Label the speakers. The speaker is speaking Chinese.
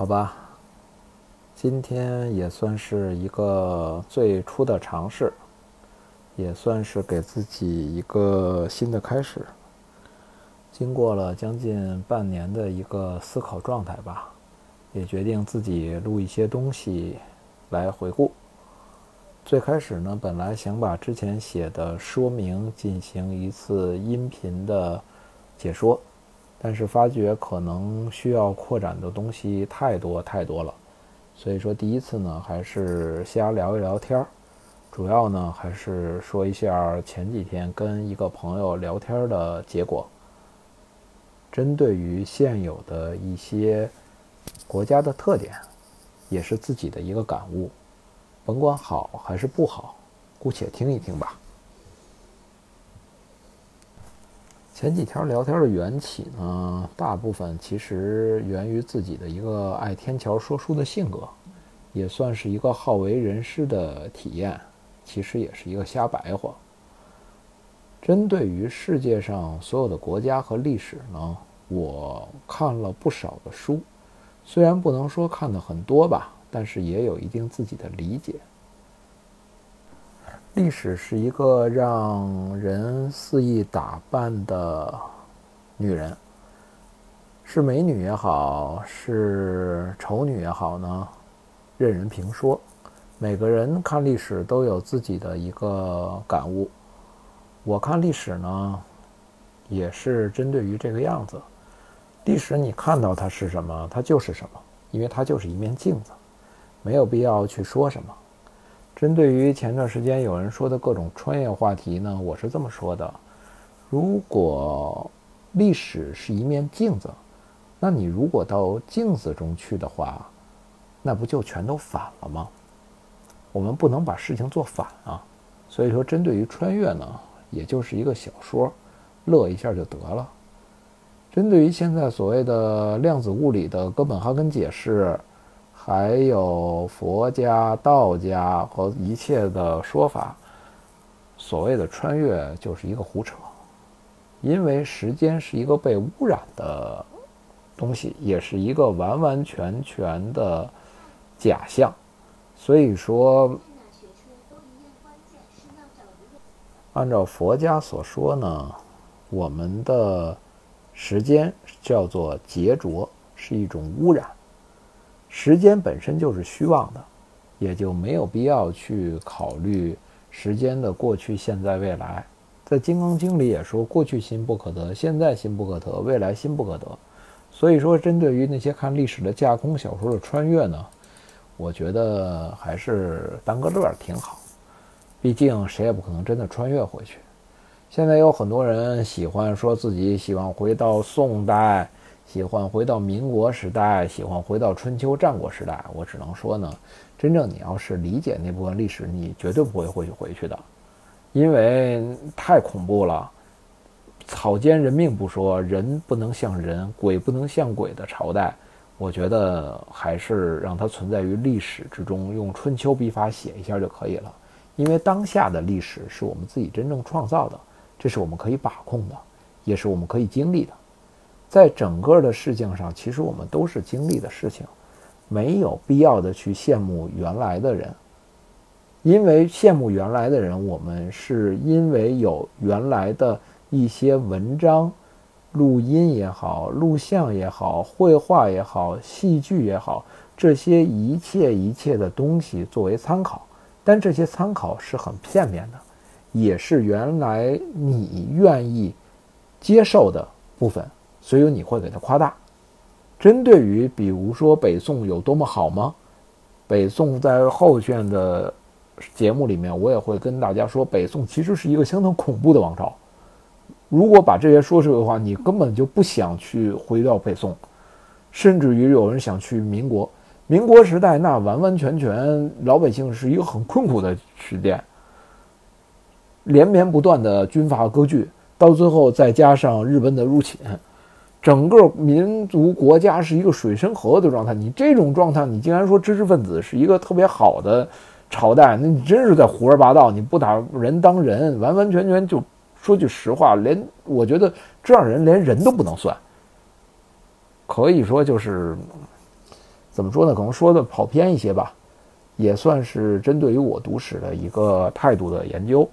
Speaker 1: 好吧，今天也算是一个最初的尝试，也算是给自己一个新的开始。经过了将近半年的一个思考状态吧，也决定自己录一些东西来回顾。最开始呢，本来想把之前写的说明进行一次音频的解说，但是发觉可能需要扩展的东西太多太多了，所以说第一次呢还是瞎聊一聊天儿，主要呢还是说一下前几天跟一个朋友聊天的结果，针对于现有的一些国家的特点，也是自己的一个感悟。甭管好还是不好，姑且听一听吧。前几条聊天的缘起呢，大部分其实源于自己的一个爱天桥说书的性格，也算是一个好为人师的体验。其实也是一个瞎白话。针对于世界上所有的国家和历史呢，我看了不少的书，虽然不能说看的很多吧。但是也有一定自己的理解。历史是一个让人肆意打扮的女人，是美女也好，是丑女也好呢，任人评说。每个人看历史都有自己的一个感悟。我看历史呢，也是针对于这个样子。历史你看到它是什么，它就是什么，因为它就是一面镜子。没有必要去说什么。针对于前段时间有人说的各种穿越话题呢，我是这么说的：如果历史是一面镜子，那你如果到镜子中去的话，那不就全都反了吗？我们不能把事情做反啊。所以说，针对于穿越呢，也就是一个小说，乐一下就得了。针对于现在所谓的量子物理的哥本哈根解释。还有佛家、道家和一切的说法，所谓的穿越就是一个胡扯，因为时间是一个被污染的东西，也是一个完完全全的假象。所以说，按照佛家所说呢，我们的时间叫做劫浊，是一种污染。时间本身就是虚妄的，也就没有必要去考虑时间的过去、现在、未来。在《金刚经》里也说：“过去心不可得，现在心不可得，未来心不可得。”所以说，针对于那些看历史的架空小说的穿越呢，我觉得还是当个乐儿挺好。毕竟谁也不可能真的穿越回去。现在有很多人喜欢说自己喜欢回到宋代。喜欢回到民国时代，喜欢回到春秋战国时代。我只能说呢，真正你要是理解那部分历史，你绝对不会回去回去的，因为太恐怖了。草菅人命不说，人不能像人，鬼不能像鬼的朝代，我觉得还是让它存在于历史之中，用春秋笔法写一下就可以了。因为当下的历史是我们自己真正创造的，这是我们可以把控的，也是我们可以经历的。在整个的事情上，其实我们都是经历的事情，没有必要的去羡慕原来的人，因为羡慕原来的人，我们是因为有原来的一些文章、录音也好、录像也好、绘画也好、戏剧也好，这些一切一切的东西作为参考，但这些参考是很片面的，也是原来你愿意接受的部分。所以你会给他夸大。针对于比如说北宋有多么好吗？北宋在后卷的节目里面，我也会跟大家说，北宋其实是一个相当恐怖的王朝。如果把这些说出来的话，你根本就不想去回到北宋，甚至于有人想去民国。民国时代那完完全全老百姓是一个很困苦的时间，连绵不断的军阀割据，到最后再加上日本的入侵。整个民族国家是一个水深火热的状态，你这种状态，你竟然说知识分子是一个特别好的朝代，那你真是在胡说八道！你不把人当人，完完全全就说句实话，连我觉得这样人连人都不能算，可以说就是怎么说呢？可能说的跑偏一些吧，也算是针对于我读史的一个态度的研究。